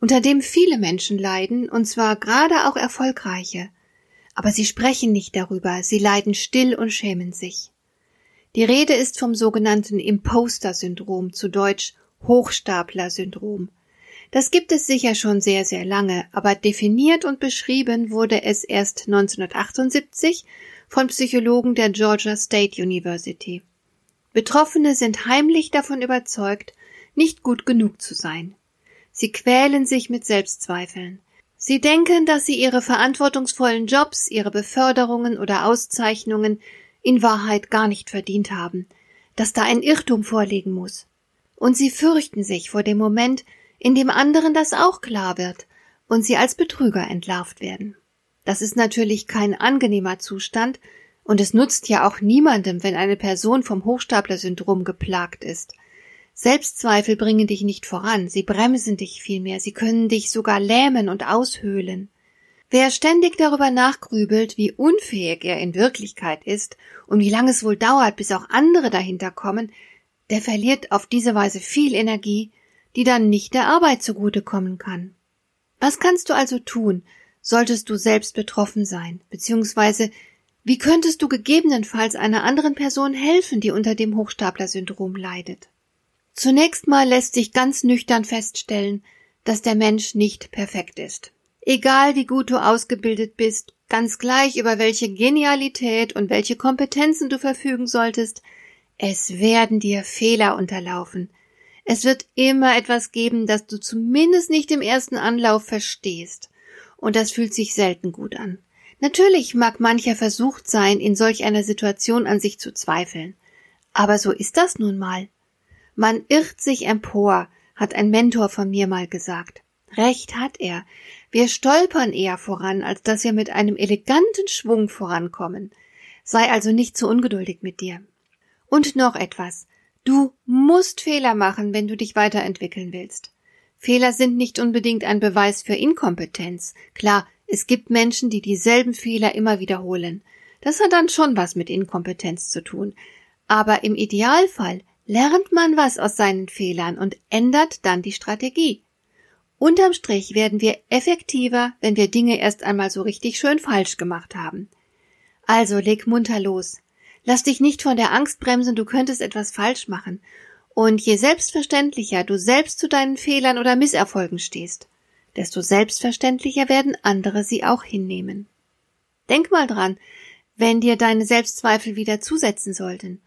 unter dem viele Menschen leiden, und zwar gerade auch erfolgreiche. Aber sie sprechen nicht darüber, sie leiden still und schämen sich. Die Rede ist vom sogenannten Imposter-Syndrom, zu Deutsch Hochstapler-Syndrom. Das gibt es sicher schon sehr, sehr lange, aber definiert und beschrieben wurde es erst 1978 von Psychologen der Georgia State University. Betroffene sind heimlich davon überzeugt, nicht gut genug zu sein. Sie quälen sich mit Selbstzweifeln. Sie denken, dass sie ihre verantwortungsvollen Jobs, ihre Beförderungen oder Auszeichnungen in Wahrheit gar nicht verdient haben, dass da ein Irrtum vorliegen muss. Und sie fürchten sich vor dem Moment, in dem anderen das auch klar wird und sie als Betrüger entlarvt werden. Das ist natürlich kein angenehmer Zustand, und es nutzt ja auch niemandem, wenn eine Person vom Hochstapler-Syndrom geplagt ist. Selbstzweifel bringen dich nicht voran, sie bremsen dich vielmehr, sie können dich sogar lähmen und aushöhlen. Wer ständig darüber nachgrübelt, wie unfähig er in Wirklichkeit ist und wie lange es wohl dauert, bis auch andere dahinter kommen, der verliert auf diese Weise viel Energie, die dann nicht der Arbeit zugute kommen kann. Was kannst du also tun, solltest du selbst betroffen sein, beziehungsweise wie könntest du gegebenenfalls einer anderen Person helfen, die unter dem Hochstapler-Syndrom leidet? Zunächst mal lässt sich ganz nüchtern feststellen, dass der Mensch nicht perfekt ist. Egal wie gut du ausgebildet bist, ganz gleich über welche Genialität und welche Kompetenzen du verfügen solltest, es werden dir Fehler unterlaufen. Es wird immer etwas geben, das du zumindest nicht im ersten Anlauf verstehst. Und das fühlt sich selten gut an. Natürlich mag mancher versucht sein, in solch einer Situation an sich zu zweifeln. Aber so ist das nun mal. Man irrt sich empor, hat ein Mentor von mir mal gesagt. Recht hat er. Wir stolpern eher voran, als dass wir mit einem eleganten Schwung vorankommen. Sei also nicht zu ungeduldig mit dir. Und noch etwas. Du musst Fehler machen, wenn du dich weiterentwickeln willst. Fehler sind nicht unbedingt ein Beweis für Inkompetenz. Klar, es gibt Menschen, die dieselben Fehler immer wiederholen. Das hat dann schon was mit Inkompetenz zu tun. Aber im Idealfall lernt man was aus seinen Fehlern und ändert dann die Strategie. Unterm Strich werden wir effektiver, wenn wir Dinge erst einmal so richtig schön falsch gemacht haben. Also leg munter los. Lass dich nicht von der Angst bremsen, du könntest etwas falsch machen. Und je selbstverständlicher du selbst zu deinen Fehlern oder Misserfolgen stehst, desto selbstverständlicher werden andere sie auch hinnehmen. Denk mal dran, wenn dir deine Selbstzweifel wieder zusetzen sollten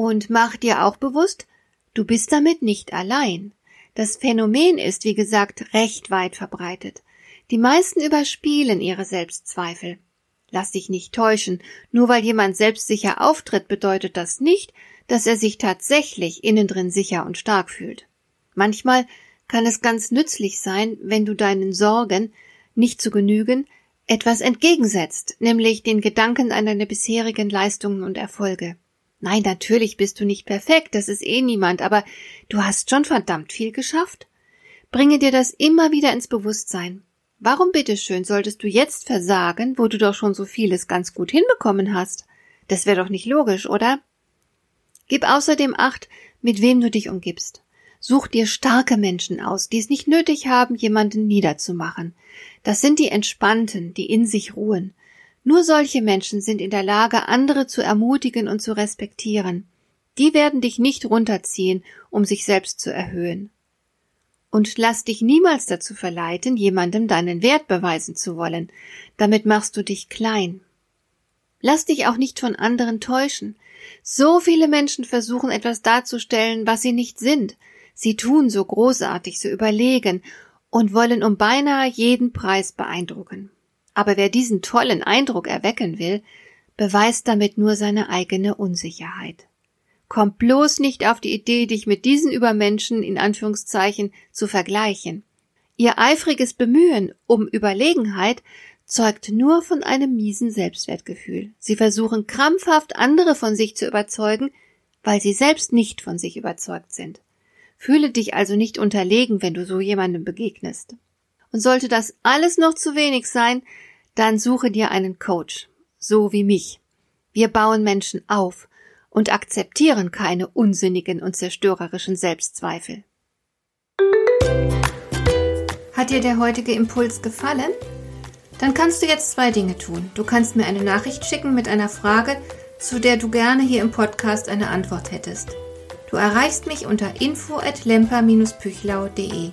und mach dir auch bewusst, du bist damit nicht allein. Das Phänomen ist, wie gesagt, recht weit verbreitet. Die meisten überspielen ihre Selbstzweifel. Lass dich nicht täuschen, nur weil jemand selbstsicher auftritt, bedeutet das nicht, dass er sich tatsächlich innen drin sicher und stark fühlt. Manchmal kann es ganz nützlich sein, wenn du deinen Sorgen nicht zu genügen etwas entgegensetzt, nämlich den Gedanken an deine bisherigen Leistungen und Erfolge. Nein, natürlich bist du nicht perfekt, das ist eh niemand, aber du hast schon verdammt viel geschafft. Bringe dir das immer wieder ins Bewusstsein. Warum bitteschön solltest du jetzt versagen, wo du doch schon so vieles ganz gut hinbekommen hast? Das wäre doch nicht logisch, oder? Gib außerdem Acht, mit wem du dich umgibst. Such dir starke Menschen aus, die es nicht nötig haben, jemanden niederzumachen. Das sind die Entspannten, die in sich ruhen. Nur solche Menschen sind in der Lage, andere zu ermutigen und zu respektieren. Die werden dich nicht runterziehen, um sich selbst zu erhöhen. Und lass dich niemals dazu verleiten, jemandem deinen Wert beweisen zu wollen. Damit machst du dich klein. Lass dich auch nicht von anderen täuschen. So viele Menschen versuchen etwas darzustellen, was sie nicht sind. Sie tun so großartig, so überlegen und wollen um beinahe jeden Preis beeindrucken. Aber wer diesen tollen Eindruck erwecken will, beweist damit nur seine eigene Unsicherheit. Komm bloß nicht auf die Idee, dich mit diesen Übermenschen in Anführungszeichen zu vergleichen. Ihr eifriges Bemühen um Überlegenheit zeugt nur von einem miesen Selbstwertgefühl. Sie versuchen krampfhaft andere von sich zu überzeugen, weil sie selbst nicht von sich überzeugt sind. Fühle dich also nicht unterlegen, wenn du so jemandem begegnest. Und sollte das alles noch zu wenig sein, dann suche dir einen Coach, so wie mich. Wir bauen Menschen auf und akzeptieren keine unsinnigen und zerstörerischen Selbstzweifel. Hat dir der heutige Impuls gefallen? Dann kannst du jetzt zwei Dinge tun. Du kannst mir eine Nachricht schicken mit einer Frage, zu der du gerne hier im Podcast eine Antwort hättest. Du erreichst mich unter info at lemper-püchlau.de.